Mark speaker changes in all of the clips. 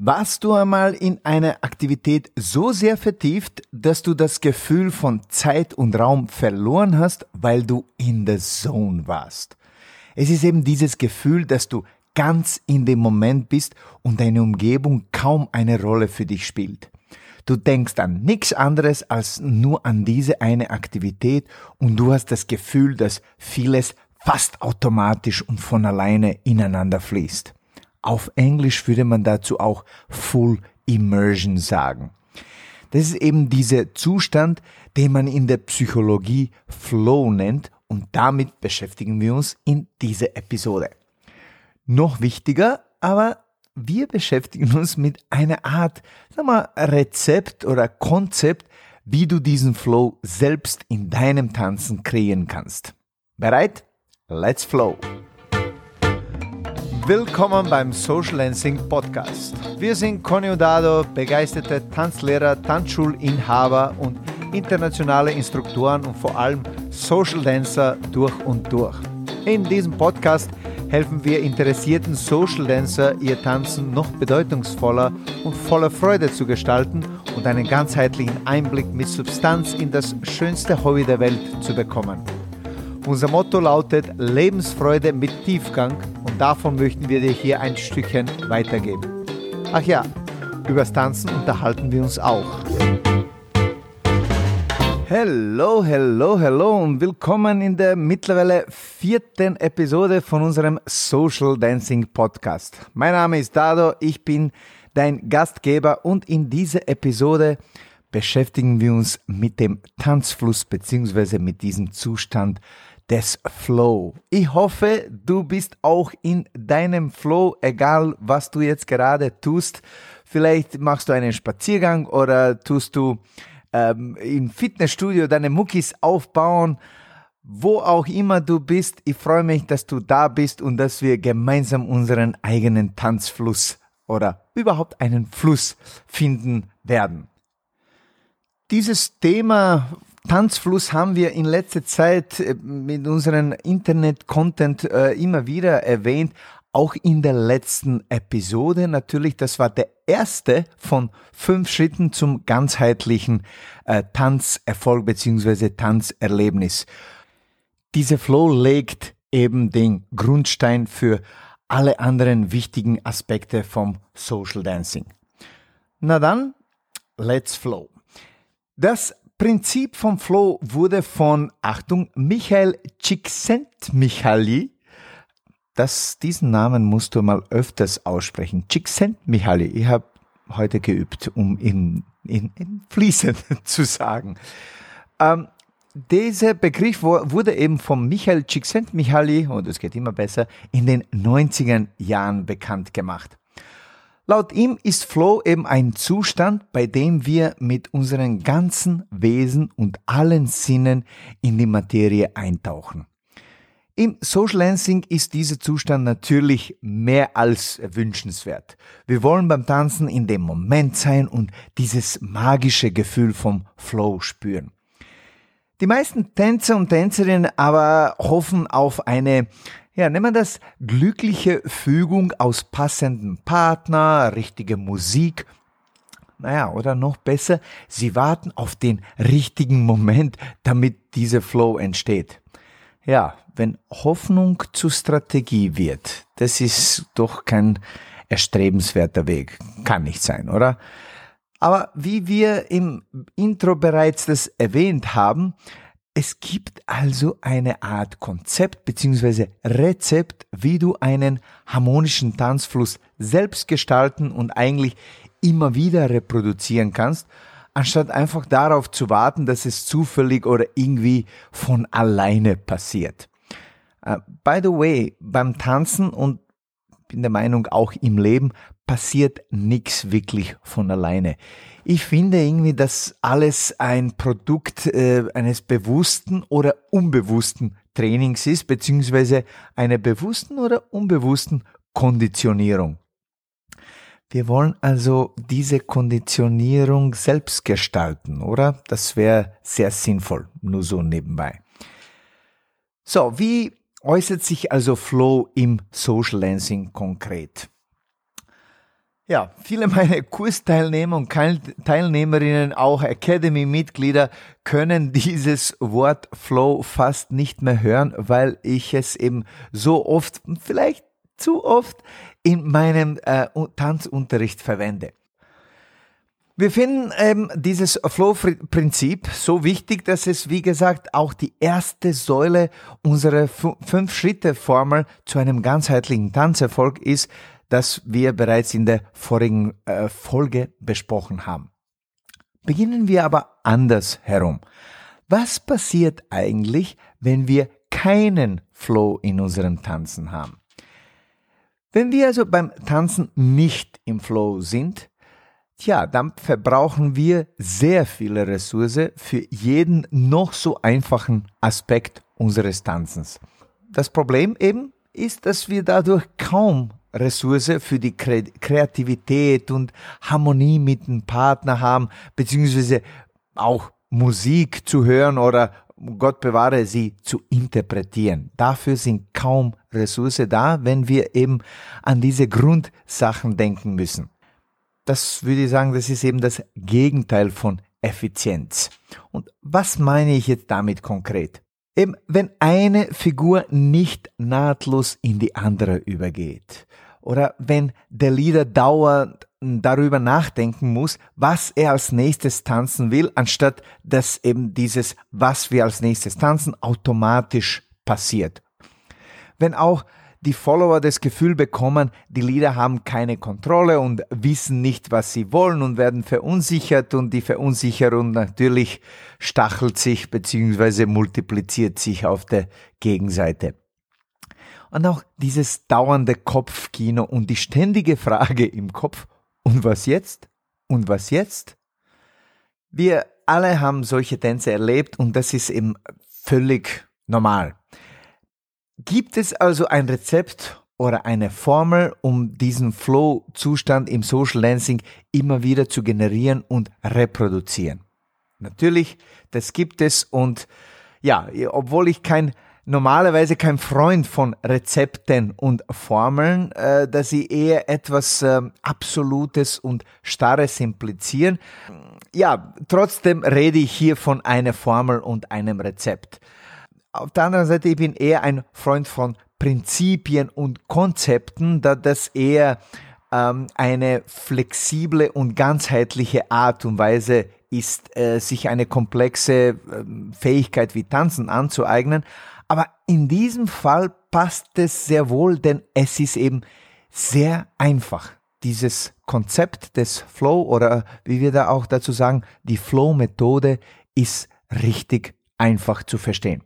Speaker 1: Warst du einmal in eine Aktivität so sehr vertieft, dass du das Gefühl von Zeit und Raum verloren hast, weil du in the Zone warst? Es ist eben dieses Gefühl, dass du ganz in dem Moment bist und deine Umgebung kaum eine Rolle für dich spielt. Du denkst an nichts anderes als nur an diese eine Aktivität und du hast das Gefühl, dass vieles fast automatisch und von alleine ineinander fließt. Auf Englisch würde man dazu auch Full Immersion sagen. Das ist eben dieser Zustand, den man in der Psychologie Flow nennt und damit beschäftigen wir uns in dieser Episode. Noch wichtiger, aber wir beschäftigen uns mit einer Art, sag mal, Rezept oder Konzept, wie du diesen Flow selbst in deinem Tanzen kreieren kannst. Bereit? Let's flow! Willkommen beim Social Dancing Podcast. Wir sind Conny Dado, begeisterte Tanzlehrer, Tanzschulinhaber und internationale Instruktoren und vor allem Social Dancer durch und durch. In diesem Podcast helfen wir interessierten Social Dancer, ihr Tanzen noch bedeutungsvoller und voller Freude zu gestalten und einen ganzheitlichen Einblick mit Substanz in das schönste Hobby der Welt zu bekommen. Unser Motto lautet Lebensfreude mit Tiefgang und davon möchten wir dir hier ein Stückchen weitergeben. Ach ja, übers Tanzen unterhalten wir uns auch. Hello, hello, hello und willkommen in der mittlerweile vierten Episode von unserem Social Dancing Podcast. Mein Name ist Dado, ich bin dein Gastgeber und in dieser Episode beschäftigen wir uns mit dem Tanzfluss beziehungsweise mit diesem Zustand des Flow. Ich hoffe, du bist auch in deinem Flow, egal was du jetzt gerade tust. Vielleicht machst du einen Spaziergang oder tust du ähm, im Fitnessstudio deine Muckis aufbauen. Wo auch immer du bist, ich freue mich, dass du da bist und dass wir gemeinsam unseren eigenen Tanzfluss oder überhaupt einen Fluss finden werden. Dieses Thema Tanzfluss haben wir in letzter Zeit äh, mit unserem Internet-Content äh, immer wieder erwähnt, auch in der letzten Episode natürlich. Das war der erste von fünf Schritten zum ganzheitlichen äh, Tanzerfolg beziehungsweise Tanzerlebnis. Diese Flow legt eben den Grundstein für alle anderen wichtigen Aspekte vom Social Dancing. Na dann, let's flow. Das Prinzip vom Flow wurde von, Achtung, Michael Csikszentmihalyi, das, diesen Namen musst du mal öfters aussprechen. Csikszentmihalyi. Ich habe heute geübt, um in, in, in fließend zu sagen. Ähm, dieser Begriff wurde eben von Michael Csikszentmihalyi, und es geht immer besser, in den 90er Jahren bekannt gemacht. Laut ihm ist Flow eben ein Zustand, bei dem wir mit unserem ganzen Wesen und allen Sinnen in die Materie eintauchen. Im Social Dancing ist dieser Zustand natürlich mehr als wünschenswert. Wir wollen beim Tanzen in dem Moment sein und dieses magische Gefühl vom Flow spüren. Die meisten Tänzer und Tänzerinnen aber hoffen auf eine ja, nehmen wir das glückliche Fügung aus passendem Partner, richtige Musik. Naja, oder noch besser, sie warten auf den richtigen Moment, damit dieser Flow entsteht. Ja, wenn Hoffnung zur Strategie wird, das ist doch kein erstrebenswerter Weg. Kann nicht sein, oder? Aber wie wir im Intro bereits das erwähnt haben, es gibt also eine Art Konzept bzw. Rezept, wie du einen harmonischen Tanzfluss selbst gestalten und eigentlich immer wieder reproduzieren kannst, anstatt einfach darauf zu warten, dass es zufällig oder irgendwie von alleine passiert. Uh, by the way, beim Tanzen und bin der Meinung auch im Leben passiert nichts wirklich von alleine. Ich finde irgendwie, dass alles ein Produkt äh, eines bewussten oder unbewussten Trainings ist, beziehungsweise einer bewussten oder unbewussten Konditionierung. Wir wollen also diese Konditionierung selbst gestalten, oder? Das wäre sehr sinnvoll, nur so nebenbei. So, wie äußert sich also Flow im Social Dancing konkret? Ja, viele meiner Kursteilnehmer und Teilnehmerinnen, auch Academy-Mitglieder, können dieses Wort Flow fast nicht mehr hören, weil ich es eben so oft, vielleicht zu oft, in meinem äh, Tanzunterricht verwende. Wir finden ähm, dieses Flow-Prinzip so wichtig, dass es, wie gesagt, auch die erste Säule unserer Fünf-Schritte-Formel zu einem ganzheitlichen Tanzerfolg ist, das wir bereits in der vorigen äh, Folge besprochen haben. Beginnen wir aber anders herum. Was passiert eigentlich, wenn wir keinen Flow in unserem Tanzen haben? Wenn wir also beim Tanzen nicht im Flow sind, tja, dann verbrauchen wir sehr viele Ressourcen für jeden noch so einfachen Aspekt unseres Tanzens. Das Problem eben ist, dass wir dadurch kaum Ressource für die Kreativität und Harmonie mit dem Partner haben, beziehungsweise auch Musik zu hören oder Gott bewahre sie zu interpretieren. Dafür sind kaum Ressourcen da, wenn wir eben an diese Grundsachen denken müssen. Das würde ich sagen, das ist eben das Gegenteil von Effizienz. Und was meine ich jetzt damit konkret? Eben, wenn eine Figur nicht nahtlos in die andere übergeht oder wenn der Leader dauernd darüber nachdenken muss, was er als nächstes tanzen will, anstatt dass eben dieses, was wir als nächstes tanzen, automatisch passiert. Wenn auch die Follower das Gefühl bekommen, die Leader haben keine Kontrolle und wissen nicht, was sie wollen und werden verunsichert und die Verunsicherung natürlich stachelt sich bzw. multipliziert sich auf der Gegenseite. Und auch dieses dauernde Kopfkino und die ständige Frage im Kopf, und was jetzt? Und was jetzt? Wir alle haben solche Tänze erlebt und das ist eben völlig normal. Gibt es also ein Rezept oder eine Formel, um diesen Flow-Zustand im Social Dancing immer wieder zu generieren und reproduzieren? Natürlich, das gibt es und ja, obwohl ich kein normalerweise kein Freund von Rezepten und Formeln, äh, dass sie eher etwas äh, Absolutes und Starres implizieren. Ja, trotzdem rede ich hier von einer Formel und einem Rezept. Auf der anderen Seite, ich bin eher ein Freund von Prinzipien und Konzepten, da das eher ähm, eine flexible und ganzheitliche Art und Weise ist, äh, sich eine komplexe äh, Fähigkeit wie Tanzen anzueignen. Aber in diesem Fall passt es sehr wohl, denn es ist eben sehr einfach. Dieses Konzept des Flow oder wie wir da auch dazu sagen, die Flow-Methode ist richtig einfach zu verstehen.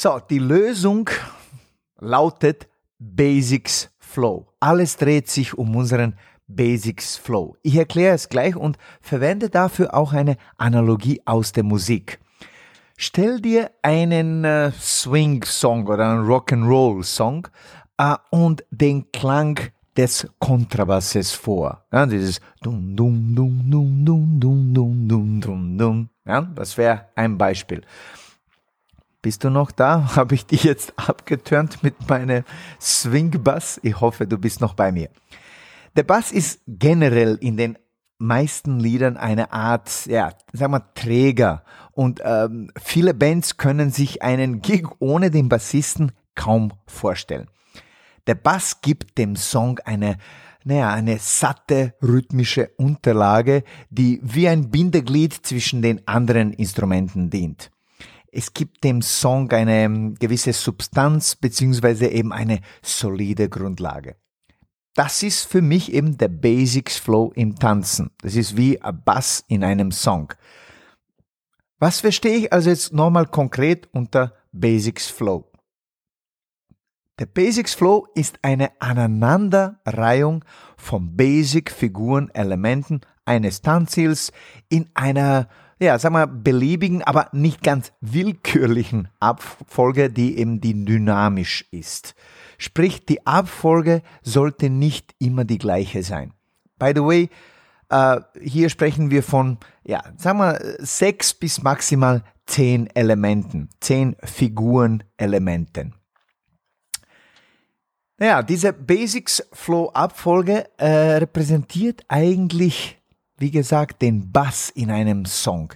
Speaker 1: So, die Lösung lautet Basics Flow. Alles dreht sich um unseren Basics Flow. Ich erkläre es gleich und verwende dafür auch eine Analogie aus der Musik. Stell dir einen äh, Swing-Song oder einen Rock'n'Roll-Song äh, und den Klang des Kontrabasses vor. Ja, dieses dum dum dum dum dum dum dum dum dum. Ja, das wäre ein Beispiel. Bist du noch da? Habe ich dich jetzt abgeturnt mit meinem Swing-Bass? Ich hoffe, du bist noch bei mir. Der Bass ist generell in den meisten Liedern eine Art, ja, sagen wir Träger. Und ähm, viele Bands können sich einen Gig ohne den Bassisten kaum vorstellen. Der Bass gibt dem Song eine, naja, eine satte rhythmische Unterlage, die wie ein Bindeglied zwischen den anderen Instrumenten dient es gibt dem Song eine ähm, gewisse Substanz beziehungsweise eben eine solide Grundlage. Das ist für mich eben der Basics Flow im Tanzen. Das ist wie ein Bass in einem Song. Was verstehe ich also jetzt nochmal konkret unter Basics Flow? Der Basics Flow ist eine Aneinanderreihung von Basic-Figuren, Elementen eines Tanzziels in einer ja, sagen wir, beliebigen, aber nicht ganz willkürlichen Abfolge, die eben die dynamisch ist. Sprich, die Abfolge sollte nicht immer die gleiche sein. By the way, äh, hier sprechen wir von, ja, sagen wir, sechs bis maximal zehn Elementen, zehn Figurenelementen. Naja, diese Basics Flow Abfolge äh, repräsentiert eigentlich wie gesagt, den Bass in einem Song.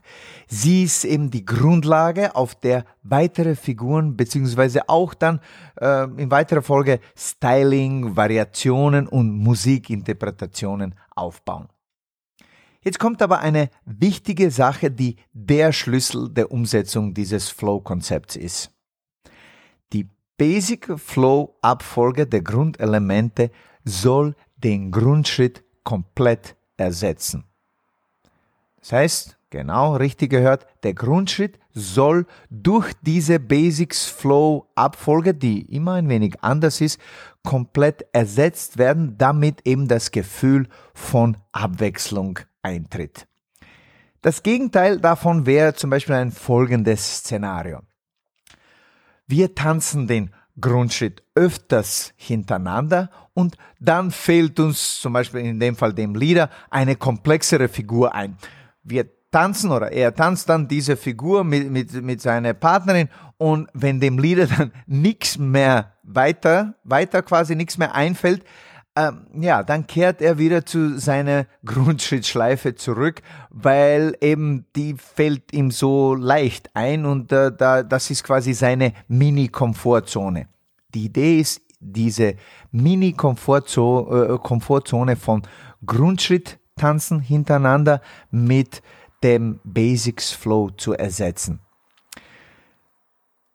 Speaker 1: Sie ist eben die Grundlage, auf der weitere Figuren beziehungsweise auch dann äh, in weiterer Folge Styling, Variationen und Musikinterpretationen aufbauen. Jetzt kommt aber eine wichtige Sache, die der Schlüssel der Umsetzung dieses Flow-Konzepts ist. Die Basic Flow-Abfolge der Grundelemente soll den Grundschritt komplett ersetzen. Das heißt, genau richtig gehört, der Grundschritt soll durch diese Basics Flow Abfolge, die immer ein wenig anders ist, komplett ersetzt werden, damit eben das Gefühl von Abwechslung eintritt. Das Gegenteil davon wäre zum Beispiel ein folgendes Szenario. Wir tanzen den Grundschritt öfters hintereinander und dann fehlt uns zum Beispiel in dem Fall dem Lieder eine komplexere Figur ein wir tanzen oder er tanzt dann diese Figur mit, mit, mit seiner Partnerin und wenn dem Lieder dann nichts mehr weiter, weiter quasi nichts mehr einfällt, ähm, ja, dann kehrt er wieder zu seiner Grundschrittschleife zurück, weil eben die fällt ihm so leicht ein und äh, da, das ist quasi seine Mini-Komfortzone. Die Idee ist, diese Mini-Komfortzone äh, von Grundschritt Tanzen hintereinander mit dem Basics Flow zu ersetzen.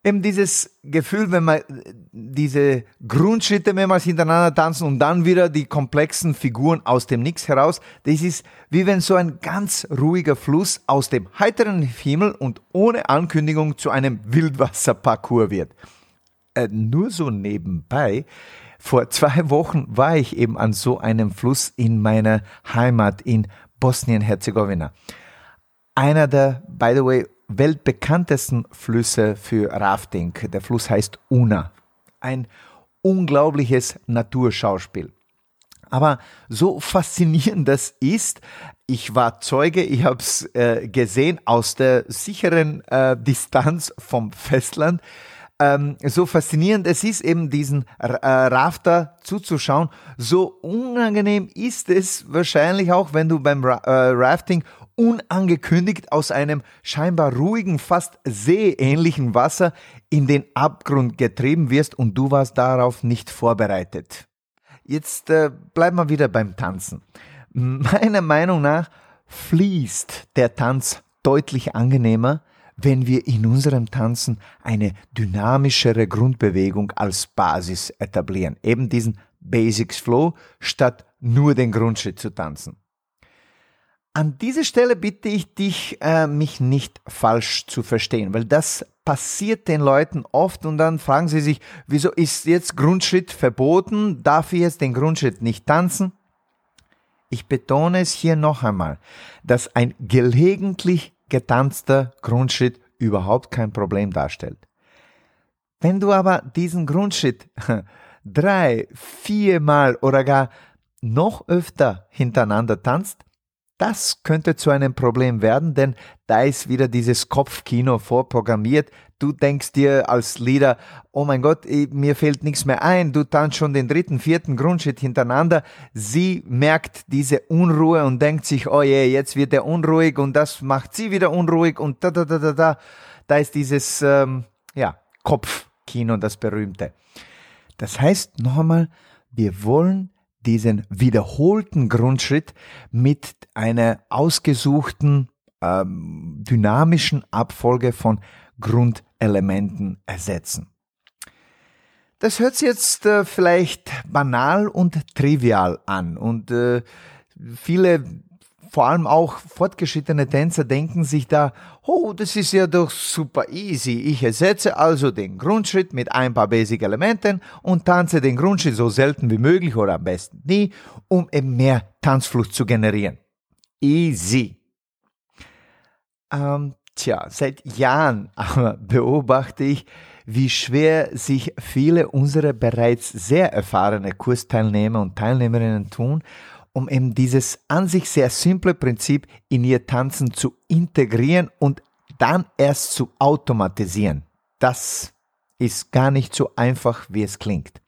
Speaker 1: Eben dieses Gefühl, wenn man diese Grundschritte mehrmals hintereinander tanzen und dann wieder die komplexen Figuren aus dem Nix heraus, das ist wie wenn so ein ganz ruhiger Fluss aus dem heiteren Himmel und ohne Ankündigung zu einem Wildwasserparcours wird. Äh, nur so nebenbei, vor zwei Wochen war ich eben an so einem Fluss in meiner Heimat in Bosnien-Herzegowina. Einer der, by the way, weltbekanntesten Flüsse für Rafting. Der Fluss heißt Una. Ein unglaubliches Naturschauspiel. Aber so faszinierend das ist, ich war Zeuge, ich habe es äh, gesehen aus der sicheren äh, Distanz vom Festland, ähm, so faszinierend es ist, eben diesen äh, Rafter zuzuschauen, so unangenehm ist es wahrscheinlich auch, wenn du beim Ra äh, Rafting unangekündigt aus einem scheinbar ruhigen, fast seeähnlichen Wasser in den Abgrund getrieben wirst und du warst darauf nicht vorbereitet. Jetzt äh, bleiben wir wieder beim Tanzen. Meiner Meinung nach fließt der Tanz deutlich angenehmer, wenn wir in unserem Tanzen eine dynamischere Grundbewegung als Basis etablieren. Eben diesen Basics Flow, statt nur den Grundschritt zu tanzen. An dieser Stelle bitte ich dich, äh, mich nicht falsch zu verstehen, weil das passiert den Leuten oft und dann fragen sie sich, wieso ist jetzt Grundschritt verboten? Darf ich jetzt den Grundschritt nicht tanzen? Ich betone es hier noch einmal, dass ein gelegentlich getanzter Grundschritt überhaupt kein Problem darstellt. Wenn du aber diesen Grundschritt drei, viermal oder gar noch öfter hintereinander tanzt, das könnte zu einem Problem werden, denn da ist wieder dieses Kopfkino vorprogrammiert. Du denkst dir als Leader, oh mein Gott, mir fällt nichts mehr ein. Du tanzt schon den dritten, vierten Grundschritt hintereinander. Sie merkt diese Unruhe und denkt sich, oh je, jetzt wird er unruhig und das macht sie wieder unruhig und da, da, da, da, da. Da ist dieses, ähm, ja, Kopfkino, das berühmte. Das heißt, noch einmal, wir wollen diesen wiederholten Grundschritt mit einer ausgesuchten ähm, dynamischen Abfolge von Grundelementen ersetzen. Das hört sich jetzt äh, vielleicht banal und trivial an und äh, viele vor allem auch fortgeschrittene Tänzer denken sich da, oh, das ist ja doch super easy. Ich ersetze also den Grundschritt mit ein paar Basic-Elementen und tanze den Grundschritt so selten wie möglich oder am besten nie, um eben mehr Tanzflucht zu generieren. Easy. Ähm, tja, seit Jahren beobachte ich, wie schwer sich viele unserer bereits sehr erfahrene Kursteilnehmer und Teilnehmerinnen tun um eben dieses an sich sehr simple Prinzip in ihr Tanzen zu integrieren und dann erst zu automatisieren. Das ist gar nicht so einfach, wie es klingt.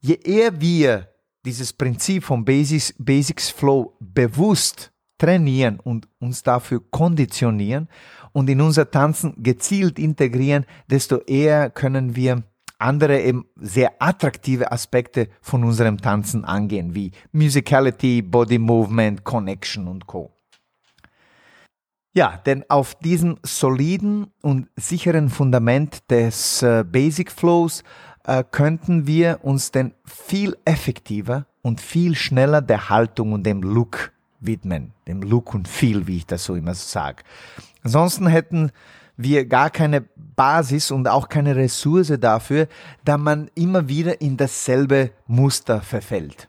Speaker 1: Je eher wir dieses Prinzip von Basics, Basics Flow bewusst trainieren und uns dafür konditionieren und in unser Tanzen gezielt integrieren, desto eher können wir andere eben sehr attraktive Aspekte von unserem Tanzen angehen, wie Musicality, Body Movement, Connection und Co. Ja, denn auf diesem soliden und sicheren Fundament des äh, Basic Flows äh, könnten wir uns denn viel effektiver und viel schneller der Haltung und dem Look widmen, dem Look und Feel, wie ich das so immer sage. Ansonsten hätten wir gar keine Basis und auch keine Ressource dafür, da man immer wieder in dasselbe Muster verfällt.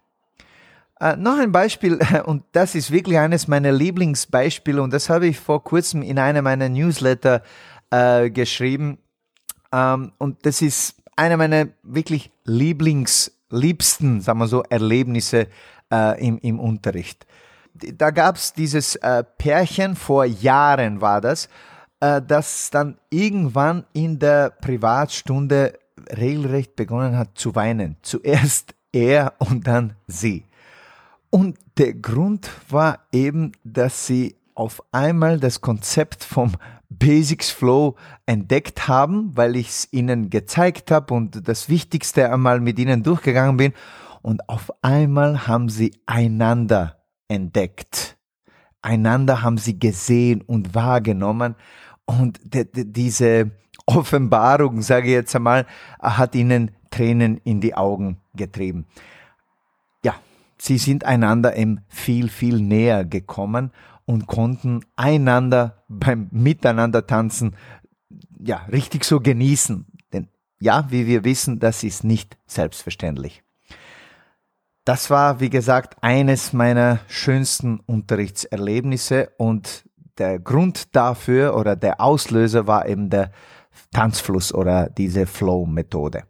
Speaker 1: Äh, noch ein Beispiel, und das ist wirklich eines meiner Lieblingsbeispiele, und das habe ich vor kurzem in einem meiner Newsletter äh, geschrieben. Ähm, und das ist einer meiner wirklich Lieblings, liebsten, sagen wir so, Erlebnisse äh, im, im Unterricht. Da gab es dieses äh, Pärchen, vor Jahren war das, äh, das dann irgendwann in der Privatstunde regelrecht begonnen hat zu weinen. Zuerst er und dann sie. Und der Grund war eben, dass sie auf einmal das Konzept vom Basics Flow entdeckt haben, weil ich es ihnen gezeigt habe und das Wichtigste einmal mit ihnen durchgegangen bin. Und auf einmal haben sie einander entdeckt. Einander haben sie gesehen und wahrgenommen. Und diese Offenbarung, sage ich jetzt einmal, hat ihnen Tränen in die Augen getrieben. Ja, sie sind einander eben viel, viel näher gekommen und konnten einander beim Miteinander tanzen, ja, richtig so genießen. Denn ja, wie wir wissen, das ist nicht selbstverständlich. Das war, wie gesagt, eines meiner schönsten Unterrichtserlebnisse und der Grund dafür oder der Auslöser war eben der Tanzfluss oder diese Flow-Methode.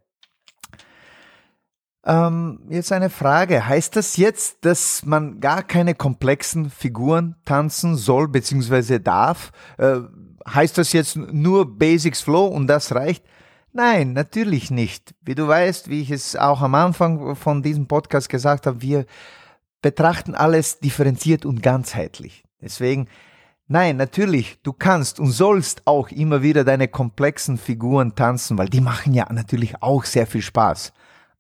Speaker 1: Ähm, jetzt eine Frage. Heißt das jetzt, dass man gar keine komplexen Figuren tanzen soll bzw. darf? Äh, heißt das jetzt nur Basics Flow und das reicht? Nein, natürlich nicht. Wie du weißt, wie ich es auch am Anfang von diesem Podcast gesagt habe, wir betrachten alles differenziert und ganzheitlich. Deswegen Nein, natürlich, du kannst und sollst auch immer wieder deine komplexen Figuren tanzen, weil die machen ja natürlich auch sehr viel Spaß.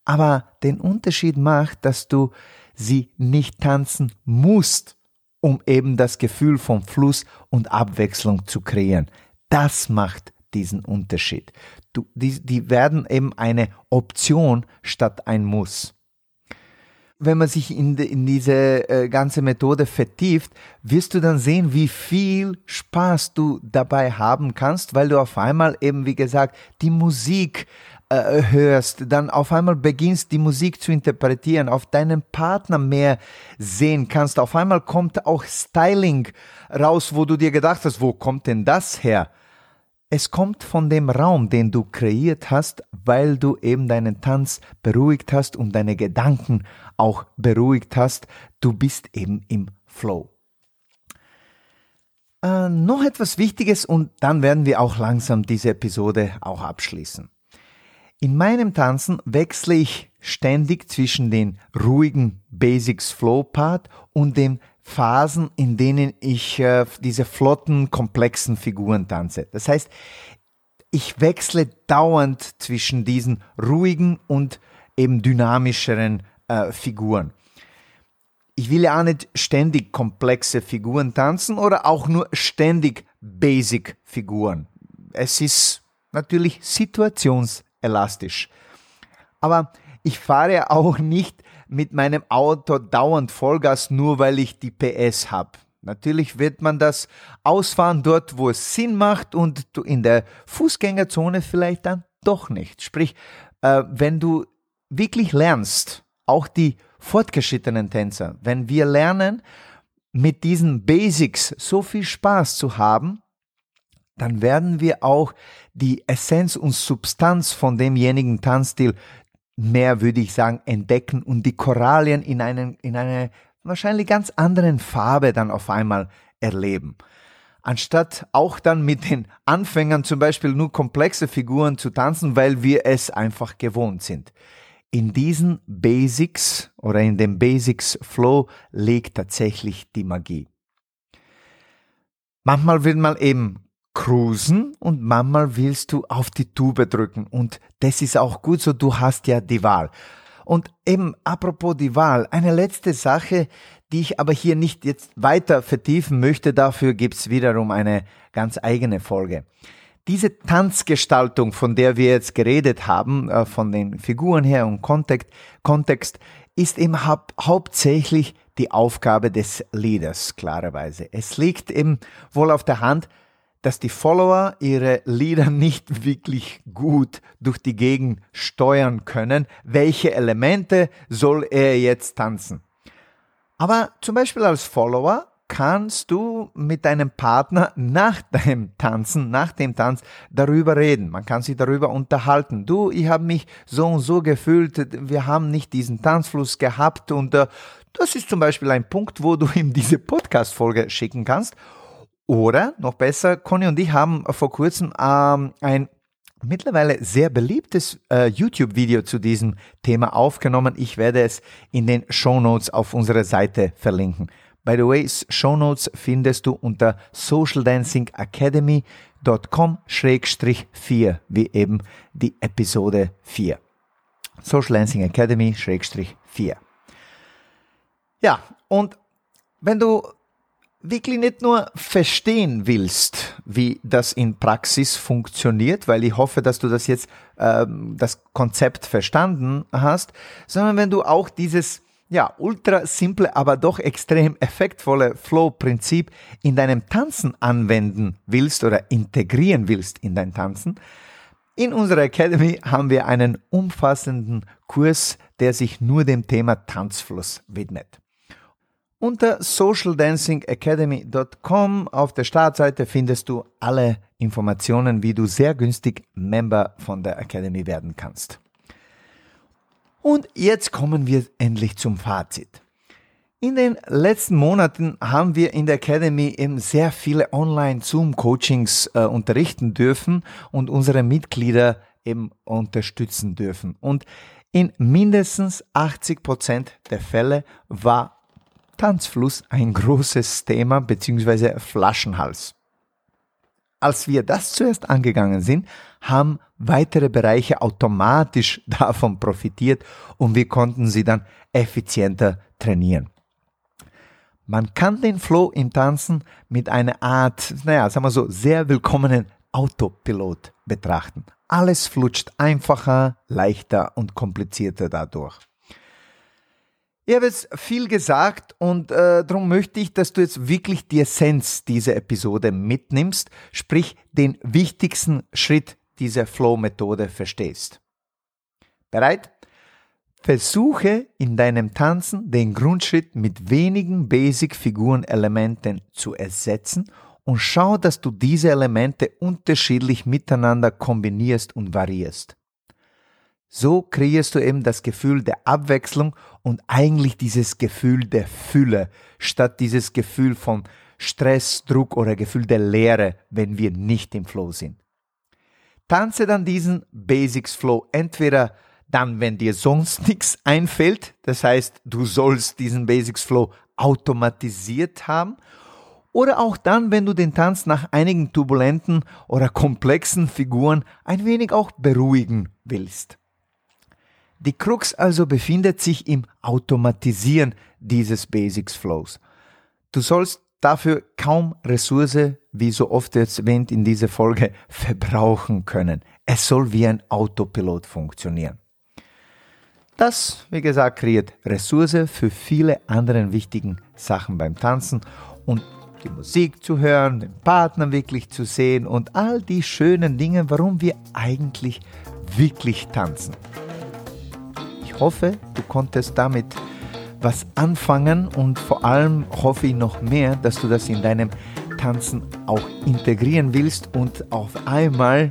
Speaker 1: Aber den Unterschied macht, dass du sie nicht tanzen musst, um eben das Gefühl von Fluss und Abwechslung zu kreieren. Das macht diesen Unterschied. Du, die, die werden eben eine Option statt ein Muss wenn man sich in, de, in diese äh, ganze Methode vertieft, wirst du dann sehen, wie viel Spaß du dabei haben kannst, weil du auf einmal eben, wie gesagt, die Musik äh, hörst, dann auf einmal beginnst, die Musik zu interpretieren, auf deinen Partner mehr sehen kannst. Auf einmal kommt auch Styling raus, wo du dir gedacht hast, wo kommt denn das her? Es kommt von dem Raum, den du kreiert hast, weil du eben deinen Tanz beruhigt hast und deine Gedanken auch beruhigt hast. Du bist eben im Flow. Äh, noch etwas Wichtiges und dann werden wir auch langsam diese Episode auch abschließen. In meinem Tanzen wechsle ich ständig zwischen den ruhigen Basics Flow Part und dem Phasen, in denen ich äh, diese flotten, komplexen Figuren tanze. Das heißt, ich wechsle dauernd zwischen diesen ruhigen und eben dynamischeren äh, Figuren. Ich will ja auch nicht ständig komplexe Figuren tanzen oder auch nur ständig Basic Figuren. Es ist natürlich situationselastisch. Aber ich fahre auch nicht mit meinem Auto dauernd Vollgas, nur weil ich die PS habe. Natürlich wird man das ausfahren dort, wo es Sinn macht und in der Fußgängerzone vielleicht dann doch nicht. Sprich, äh, wenn du wirklich lernst, auch die fortgeschrittenen Tänzer, wenn wir lernen, mit diesen Basics so viel Spaß zu haben, dann werden wir auch die Essenz und Substanz von demjenigen Tanzstil mehr, würde ich sagen, entdecken und die Korallien in, einen, in eine wahrscheinlich ganz anderen Farbe dann auf einmal erleben. Anstatt auch dann mit den Anfängern zum Beispiel nur komplexe Figuren zu tanzen, weil wir es einfach gewohnt sind. in diesen Basics oder in dem Basics Flow liegt tatsächlich die Magie. Manchmal will man eben cruisen und manchmal willst du auf die Tube drücken und das ist auch gut so, du hast ja die Wahl. Und eben apropos die Wahl, eine letzte Sache, die ich aber hier nicht jetzt weiter vertiefen möchte, dafür gibt's wiederum eine ganz eigene Folge. Diese Tanzgestaltung, von der wir jetzt geredet haben, äh, von den Figuren her und Kontext, Kontext ist eben hau hauptsächlich die Aufgabe des Leaders, klarerweise. Es liegt eben wohl auf der Hand, dass die Follower ihre Lieder nicht wirklich gut durch die Gegend steuern können. Welche Elemente soll er jetzt tanzen? Aber zum Beispiel als Follower kannst du mit deinem Partner nach deinem Tanzen, nach dem Tanz darüber reden. Man kann sich darüber unterhalten. Du, ich habe mich so und so gefühlt, wir haben nicht diesen Tanzfluss gehabt und äh, das ist zum Beispiel ein Punkt, wo du ihm diese Podcast-Folge schicken kannst oder noch besser, Conny und ich haben vor kurzem ähm, ein mittlerweile sehr beliebtes äh, YouTube-Video zu diesem Thema aufgenommen. Ich werde es in den Show Notes auf unserer Seite verlinken. By the way, Show Notes findest du unter socialdancingacademy.com-4, wie eben die Episode 4. Social Dancing Academy-4. Ja, und wenn du wirklich nicht nur verstehen willst, wie das in Praxis funktioniert, weil ich hoffe, dass du das jetzt ähm, das Konzept verstanden hast, sondern wenn du auch dieses ja ultra simple, aber doch extrem effektvolle Flow-Prinzip in deinem Tanzen anwenden willst oder integrieren willst in dein Tanzen. In unserer Academy haben wir einen umfassenden Kurs, der sich nur dem Thema Tanzfluss widmet. Unter socialdancingacademy.com auf der Startseite findest du alle Informationen, wie du sehr günstig Member von der Academy werden kannst. Und jetzt kommen wir endlich zum Fazit. In den letzten Monaten haben wir in der Academy eben sehr viele Online-Zoom-Coachings äh, unterrichten dürfen und unsere Mitglieder eben unterstützen dürfen. Und in mindestens 80 Prozent der Fälle war Tanzfluss ein großes Thema bzw. Flaschenhals. Als wir das zuerst angegangen sind, haben weitere Bereiche automatisch davon profitiert und wir konnten sie dann effizienter trainieren. Man kann den Flow im Tanzen mit einer Art, naja, sagen wir so, sehr willkommenen Autopilot betrachten. Alles flutscht einfacher, leichter und komplizierter dadurch. Ich habe jetzt viel gesagt und äh, darum möchte ich, dass du jetzt wirklich die Essenz dieser Episode mitnimmst, sprich den wichtigsten Schritt dieser Flow-Methode verstehst. Bereit? Versuche in deinem Tanzen den Grundschritt mit wenigen Basic-Figuren-Elementen zu ersetzen und schau, dass du diese Elemente unterschiedlich miteinander kombinierst und variierst. So kreierst du eben das Gefühl der Abwechslung und eigentlich dieses Gefühl der Fülle statt dieses Gefühl von Stress, Druck oder Gefühl der Leere, wenn wir nicht im Flow sind. Tanze dann diesen Basics Flow entweder dann, wenn dir sonst nichts einfällt, das heißt, du sollst diesen Basics Flow automatisiert haben, oder auch dann, wenn du den Tanz nach einigen turbulenten oder komplexen Figuren ein wenig auch beruhigen willst. Die Krux also befindet sich im Automatisieren dieses Basics Flows. Du sollst dafür kaum Ressource, wie so oft erwähnt in dieser Folge, verbrauchen können. Es soll wie ein Autopilot funktionieren. Das, wie gesagt, kreiert Ressource für viele andere wichtigen Sachen beim Tanzen und die Musik zu hören, den Partner wirklich zu sehen und all die schönen Dinge, warum wir eigentlich wirklich tanzen hoffe, du konntest damit was anfangen und vor allem hoffe ich noch mehr, dass du das in deinem Tanzen auch integrieren willst und auf einmal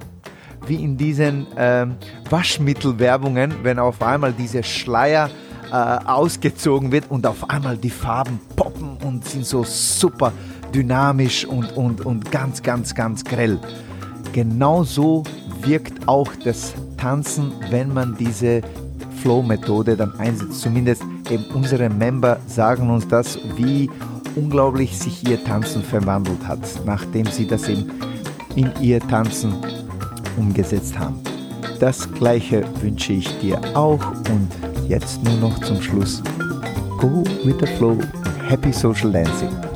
Speaker 1: wie in diesen äh, Waschmittelwerbungen, wenn auf einmal dieser Schleier äh, ausgezogen wird und auf einmal die Farben poppen und sind so super dynamisch und, und, und ganz, ganz, ganz grell. Genauso wirkt auch das Tanzen, wenn man diese Flow-Methode dann einsetzt. Zumindest eben unsere Member sagen uns das, wie unglaublich sich ihr Tanzen verwandelt hat, nachdem sie das eben in ihr Tanzen umgesetzt haben. Das gleiche wünsche ich dir auch und jetzt nur noch zum Schluss. Go with the flow. Happy social dancing.